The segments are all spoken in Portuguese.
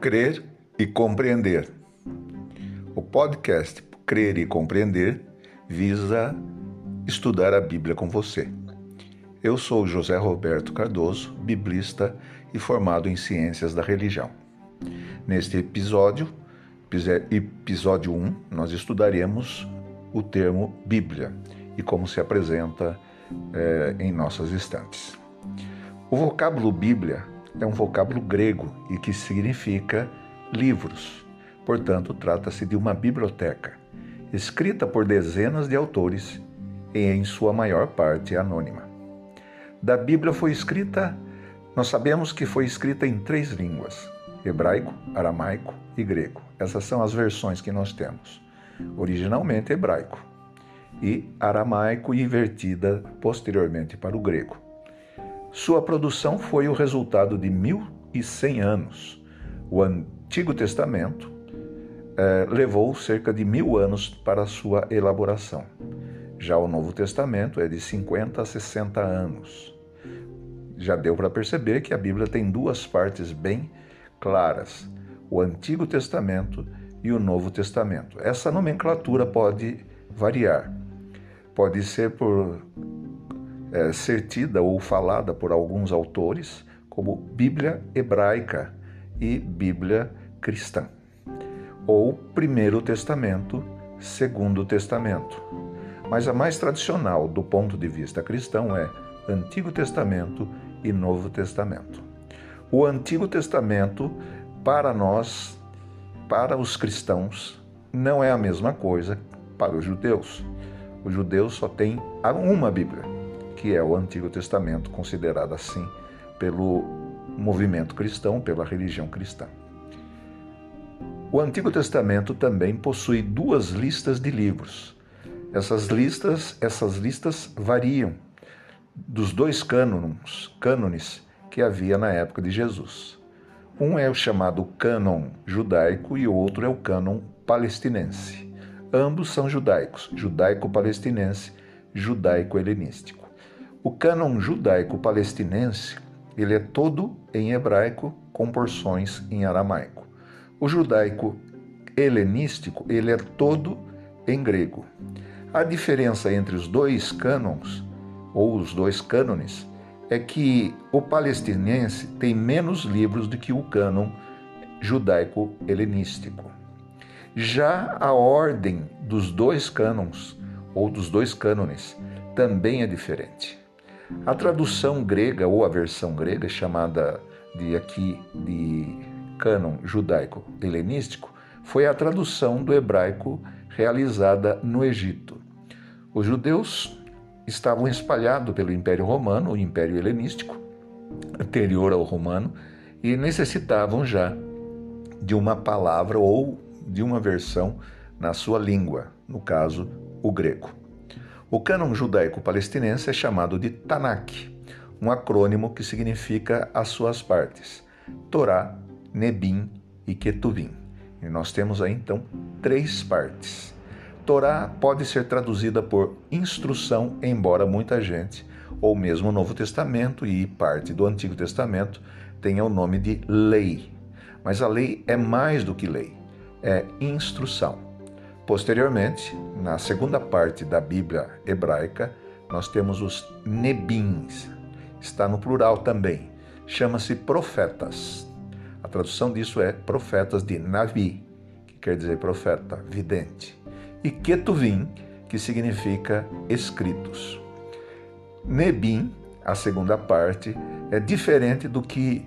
Crer e Compreender. O podcast Crer e Compreender visa estudar a Bíblia com você. Eu sou José Roberto Cardoso, biblista e formado em Ciências da Religião. Neste episódio, episódio 1, nós estudaremos o termo Bíblia e como se apresenta é, em nossas estantes. O vocábulo Bíblia é um vocábulo grego e que significa livros. Portanto, trata-se de uma biblioteca, escrita por dezenas de autores e, em sua maior parte, anônima. Da Bíblia foi escrita, nós sabemos que foi escrita em três línguas: hebraico, aramaico e grego. Essas são as versões que nós temos. Originalmente hebraico e aramaico invertida posteriormente para o grego. Sua produção foi o resultado de 1.100 anos. O Antigo Testamento eh, levou cerca de mil anos para sua elaboração. Já o Novo Testamento é de 50 a 60 anos. Já deu para perceber que a Bíblia tem duas partes bem claras: o Antigo Testamento e o Novo Testamento. Essa nomenclatura pode variar. Pode ser por é, ser tida ou falada por alguns autores como Bíblia hebraica e Bíblia cristã, ou Primeiro Testamento, Segundo Testamento. Mas a mais tradicional do ponto de vista cristão é Antigo Testamento e Novo Testamento. O Antigo Testamento, para nós, para os cristãos, não é a mesma coisa para os judeus. Os judeus só têm uma Bíblia que é o Antigo Testamento, considerado assim pelo movimento cristão, pela religião cristã. O Antigo Testamento também possui duas listas de livros. Essas listas, essas listas variam dos dois cânones, cânones que havia na época de Jesus. Um é o chamado cânon judaico e o outro é o cânon palestinense. Ambos são judaicos, judaico-palestinense, judaico-helenístico. O cânon judaico-palestinense ele é todo em hebraico com porções em aramaico. O judaico helenístico ele é todo em grego. A diferença entre os dois cânons ou os dois cânones é que o palestinense tem menos livros do que o cânon judaico-helenístico. Já a ordem dos dois cânons ou dos dois cânones também é diferente. A tradução grega ou a versão grega, chamada de aqui de cânon judaico helenístico, foi a tradução do hebraico realizada no Egito. Os judeus estavam espalhados pelo Império Romano, o Império Helenístico, anterior ao romano, e necessitavam já de uma palavra ou de uma versão na sua língua, no caso, o grego. O cânon judaico-palestinense é chamado de Tanakh, um acrônimo que significa as suas partes: Torá, Nebim e Ketuvim. E nós temos aí então três partes. Torá pode ser traduzida por instrução, embora muita gente, ou mesmo o Novo Testamento e parte do Antigo Testamento, tenha o nome de lei. Mas a lei é mais do que lei, é instrução. Posteriormente, na segunda parte da Bíblia hebraica, nós temos os nebins. Está no plural também. Chama-se profetas. A tradução disso é profetas de Navi, que quer dizer profeta, vidente. E Ketuvim, que significa escritos. Nebim, a segunda parte, é diferente do que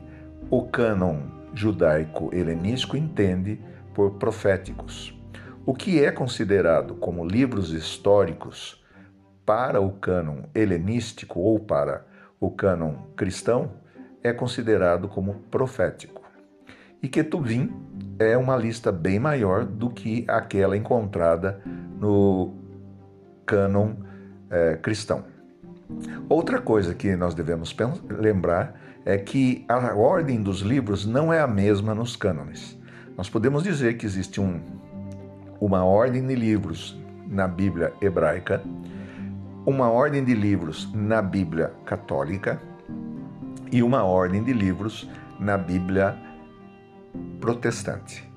o cânon judaico helenístico entende por proféticos. O que é considerado como livros históricos para o cânon helenístico ou para o cânon cristão é considerado como profético. E Ketuvim é uma lista bem maior do que aquela encontrada no cânon é, cristão. Outra coisa que nós devemos lembrar é que a ordem dos livros não é a mesma nos cânones. Nós podemos dizer que existe um uma ordem de livros na Bíblia hebraica, uma ordem de livros na Bíblia católica e uma ordem de livros na Bíblia protestante.